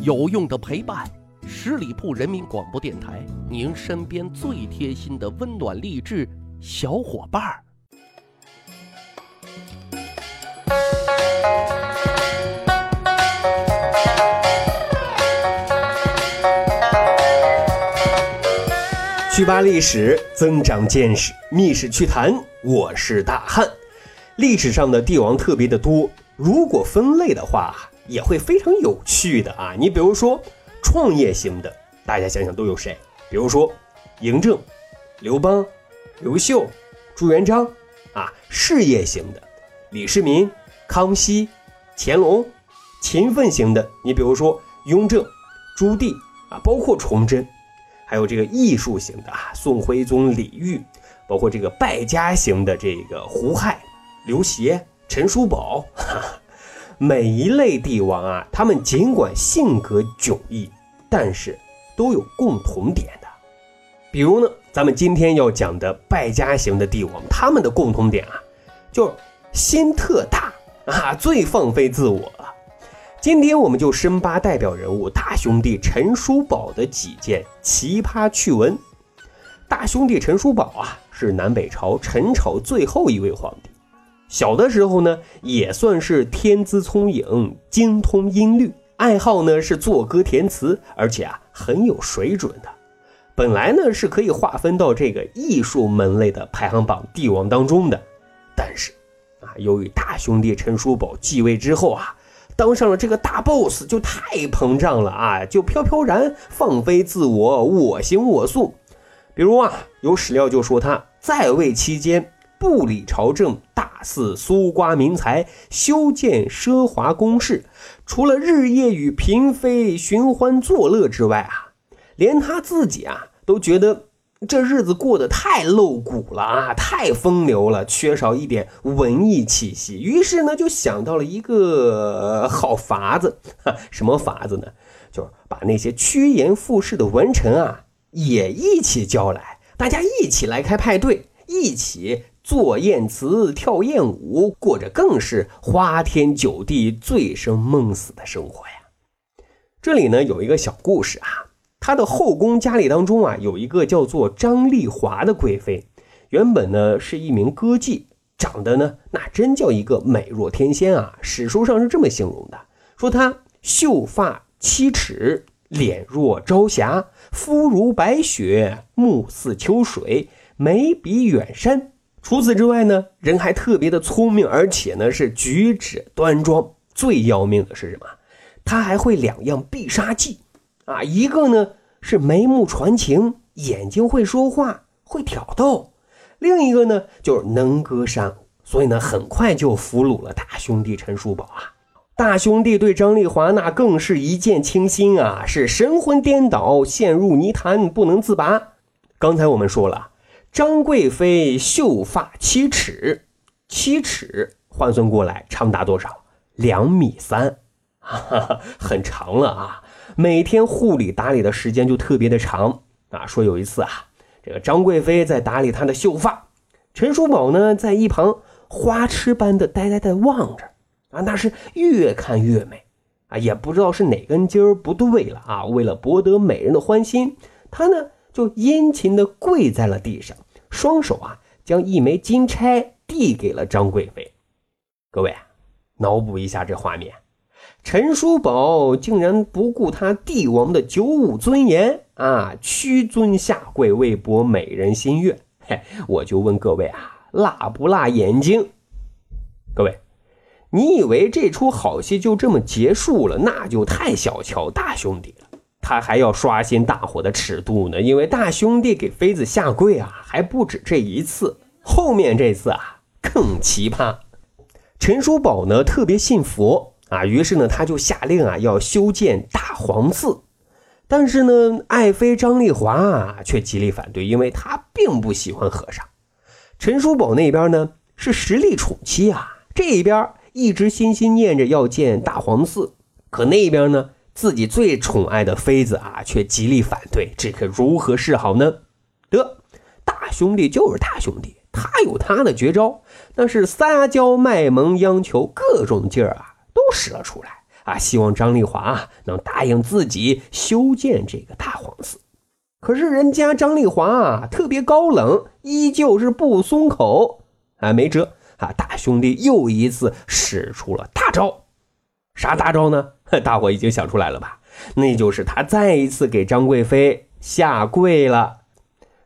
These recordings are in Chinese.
有用的陪伴，十里铺人民广播电台，您身边最贴心的温暖励志小伙伴儿。趣扒历史，增长见识，密室趣谈，我是大汉。历史上的帝王特别的多，如果分类的话，也会非常有趣的啊。你比如说创业型的，大家想想都有谁？比如说嬴政、刘邦、刘秀、朱元璋啊。事业型的，李世民、康熙、乾隆。勤奋型的，你比如说雍正、朱棣啊，包括崇祯。还有这个艺术型的啊，宋徽宗李煜，包括这个败家型的这个胡亥。刘协、陈叔宝，每一类帝王啊，他们尽管性格迥异，但是都有共同点的。比如呢，咱们今天要讲的败家型的帝王，他们的共同点啊，就是心特大啊，最放飞自我了。今天我们就深扒代表人物大兄弟陈叔宝的几件奇葩趣闻。大兄弟陈叔宝啊，是南北朝陈朝最后一位皇帝。小的时候呢，也算是天资聪颖，精通音律，爱好呢是作歌填词，而且啊很有水准的。本来呢是可以划分到这个艺术门类的排行榜帝王当中的，但是啊，由于大兄弟陈叔宝继位之后啊，当上了这个大 boss，就太膨胀了啊，就飘飘然放飞自我，我行我素。比如啊，有史料就说他在位期间。不理朝政，大肆搜刮民财，修建奢华宫室，除了日夜与嫔妃寻欢作乐之外啊，连他自己啊都觉得这日子过得太露骨了啊，太风流了，缺少一点文艺气息。于是呢，就想到了一个好法子，什么法子呢？就是把那些趋炎附势的文臣啊也一起叫来，大家一起来开派对，一起。做艳词，跳艳舞，过着更是花天酒地、醉生梦死的生活呀。这里呢有一个小故事啊，他的后宫佳丽当中啊，有一个叫做张丽华的贵妃，原本呢是一名歌妓，长得呢那真叫一个美若天仙啊。史书上是这么形容的，说她秀发七尺，脸若朝霞，肤如白雪，目似秋水，眉比远山。除此之外呢，人还特别的聪明，而且呢是举止端庄。最要命的是什么？他还会两样必杀技啊！一个呢是眉目传情，眼睛会说话，会挑逗；另一个呢就是能歌善舞。所以呢，很快就俘虏了大兄弟陈叔宝啊！大兄弟对张丽华那更是一见倾心啊，是神魂颠倒，陷入泥潭不能自拔。刚才我们说了。张贵妃秀发七尺，七尺换算过来长达多少？两米三，哈 哈很长了啊！每天护理打理的时间就特别的长啊。说有一次啊，这个张贵妃在打理她的秀发，陈叔宝呢在一旁花痴般的呆呆的望着啊，那是越看越美啊，也不知道是哪根筋儿不对了啊。为了博得美人的欢心，他呢。就殷勤的跪在了地上，双手啊将一枚金钗递给了张贵妃。各位脑补一下这画面，陈叔宝竟然不顾他帝王的九五尊严啊，屈尊下跪为博美人心悦。嘿，我就问各位啊，辣不辣眼睛？各位，你以为这出好戏就这么结束了？那就太小瞧大兄弟了。他还要刷新大伙的尺度呢，因为大兄弟给妃子下跪啊，还不止这一次，后面这次啊更奇葩。陈叔宝呢特别信佛啊，于是呢他就下令啊要修建大皇寺，但是呢爱妃张丽华啊却极力反对，因为他并不喜欢和尚。陈叔宝那边呢是实力宠妻啊，这一边一直心心念着要建大皇寺，可那边呢？自己最宠爱的妃子啊，却极力反对，这可如何是好呢？得，大兄弟就是大兄弟，他有他的绝招，那是撒娇卖萌央求，各种劲儿啊都使了出来啊，希望张丽华能答应自己修建这个大皇寺。可是人家张丽华啊，特别高冷，依旧是不松口。啊，没辙啊！大兄弟又一次使出了大招，啥大招呢？大伙已经想出来了吧？那就是他再一次给张贵妃下跪了。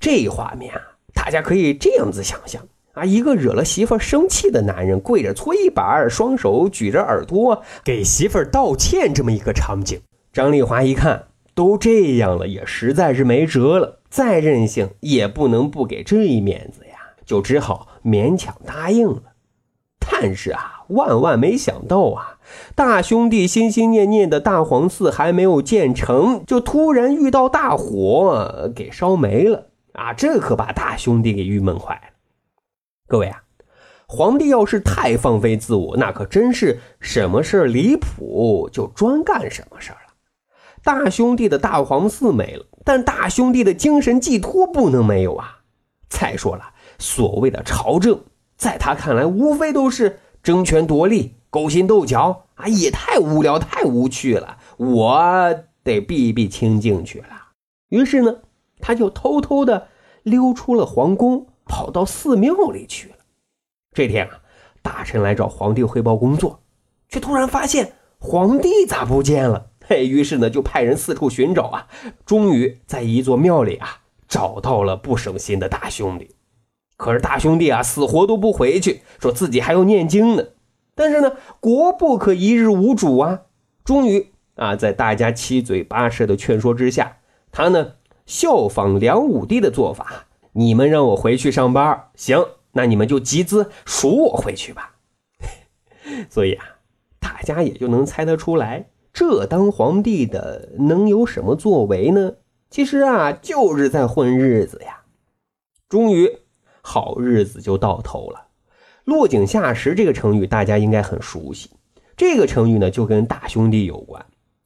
这画面啊，大家可以这样子想象啊：一个惹了媳妇生气的男人跪着搓衣板，双手举着耳朵给媳妇道歉，这么一个场景。张丽华一看都这样了，也实在是没辙了，再任性也不能不给这一面子呀，就只好勉强答应了。但是啊，万万没想到啊，大兄弟心心念念的大皇寺还没有建成，就突然遇到大火给烧没了啊！这可把大兄弟给郁闷坏了。各位啊，皇帝要是太放飞自我，那可真是什么事离谱就专干什么事了。大兄弟的大皇寺没了，但大兄弟的精神寄托不能没有啊！再说了，所谓的朝政。在他看来，无非都是争权夺利、勾心斗角啊，也太无聊、太无趣了。我得避一避清静去了。于是呢，他就偷偷的溜出了皇宫，跑到寺庙里去了。这天啊，大臣来找皇帝汇报工作，却突然发现皇帝咋不见了？嘿，于是呢，就派人四处寻找啊，终于在一座庙里啊，找到了不省心的大兄弟。可是大兄弟啊，死活都不回去，说自己还要念经呢。但是呢，国不可一日无主啊。终于啊，在大家七嘴八舌的劝说之下，他呢效仿梁武帝的做法，你们让我回去上班，行，那你们就集资赎我回去吧。所以啊，大家也就能猜得出来，这当皇帝的能有什么作为呢？其实啊，就是在混日子呀。终于。好日子就到头了，落井下石这个成语大家应该很熟悉。这个成语呢，就跟大兄弟有关。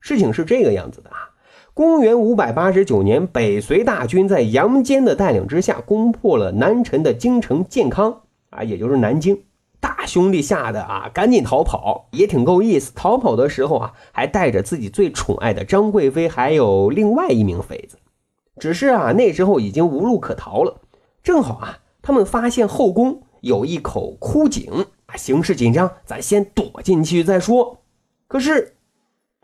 事情是这个样子的啊，公元五百八十九年，北隋大军在杨坚的带领之下，攻破了南陈的京城建康啊，也就是南京。大兄弟吓得啊，赶紧逃跑，也挺够意思。逃跑的时候啊，还带着自己最宠爱的张贵妃，还有另外一名妃子。只是啊，那时候已经无路可逃了，正好啊。他们发现后宫有一口枯井啊，形势紧张，咱先躲进去再说。可是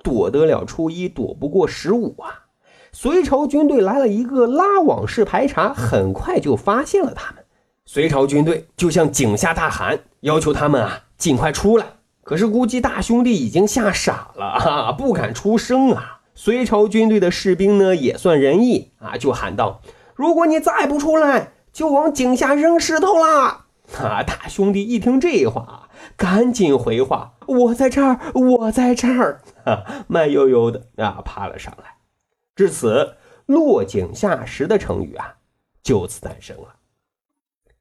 躲得了初一，躲不过十五啊！隋朝军队来了一个拉网式排查，很快就发现了他们。隋朝军队就向井下大喊，要求他们啊尽快出来。可是估计大兄弟已经吓傻了啊，不敢出声啊。隋朝军队的士兵呢也算仁义啊，就喊道：“如果你再不出来。”就往井下扔石头啦！啊，大兄弟一听这话，赶紧回话：“我在这儿，我在这儿。”啊，慢悠悠的啊爬了上来。至此，落井下石的成语啊就此诞生了。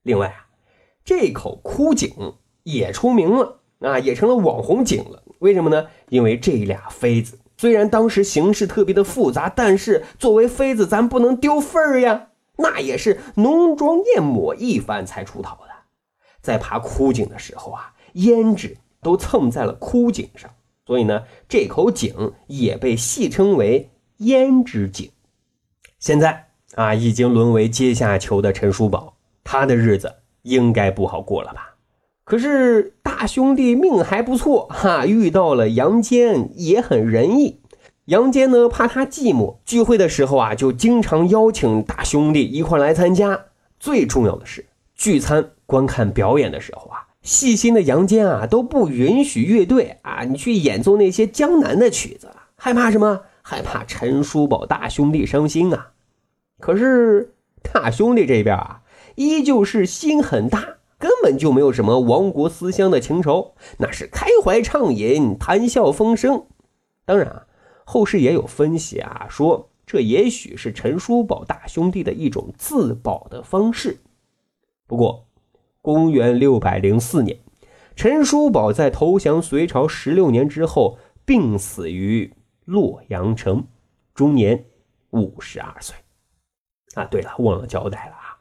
另外啊，这口枯井也出名了啊，也成了网红井了。为什么呢？因为这俩妃子虽然当时形势特别的复杂，但是作为妃子，咱不能丢份儿呀。那也是浓妆艳抹一番才出逃的，在爬枯井的时候啊，胭脂都蹭在了枯井上，所以呢，这口井也被戏称为胭脂井。现在啊，已经沦为阶下囚的陈叔宝，他的日子应该不好过了吧？可是大兄弟命还不错哈，遇到了杨坚，也很仁义。杨坚呢，怕他寂寞，聚会的时候啊，就经常邀请大兄弟一块来参加。最重要的是，聚餐观看表演的时候啊，细心的杨坚啊，都不允许乐队啊，你去演奏那些江南的曲子，害怕什么？害怕陈叔宝大兄弟伤心啊。可是大兄弟这边啊，依旧是心很大，根本就没有什么亡国思乡的情仇，那是开怀畅饮，谈笑风生。当然啊。后世也有分析啊，说这也许是陈叔宝大兄弟的一种自保的方式。不过，公元六百零四年，陈叔宝在投降隋朝十六年之后，病死于洛阳城，终年五十二岁。啊，对了，忘了交代了啊，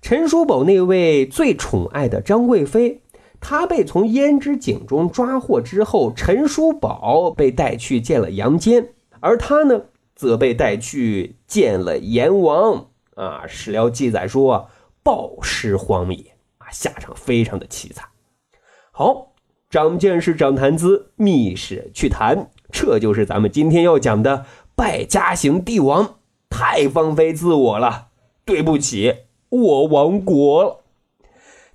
陈叔宝那位最宠爱的张贵妃，他被从胭脂井中抓获之后，陈叔宝被带去见了杨坚，而他呢，则被带去见了阎王。啊，史料记载说，暴尸荒野，啊，下场非常的凄惨。好，长见识，长谈资，密史趣谈，这就是咱们今天要讲的败家型帝王，太放飞自我了，对不起，我亡国了。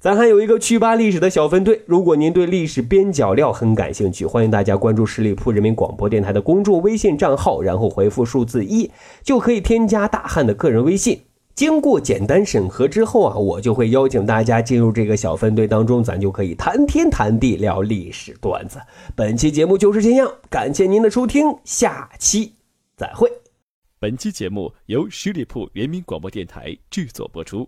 咱还有一个趣吧历史的小分队，如果您对历史边角料很感兴趣，欢迎大家关注十里铺人民广播电台的公众微信账号，然后回复数字一，就可以添加大汉的个人微信。经过简单审核之后啊，我就会邀请大家进入这个小分队当中，咱就可以谈天谈地聊历史段子。本期节目就是这样，感谢您的收听，下期再会。本期节目由十里铺人民广播电台制作播出。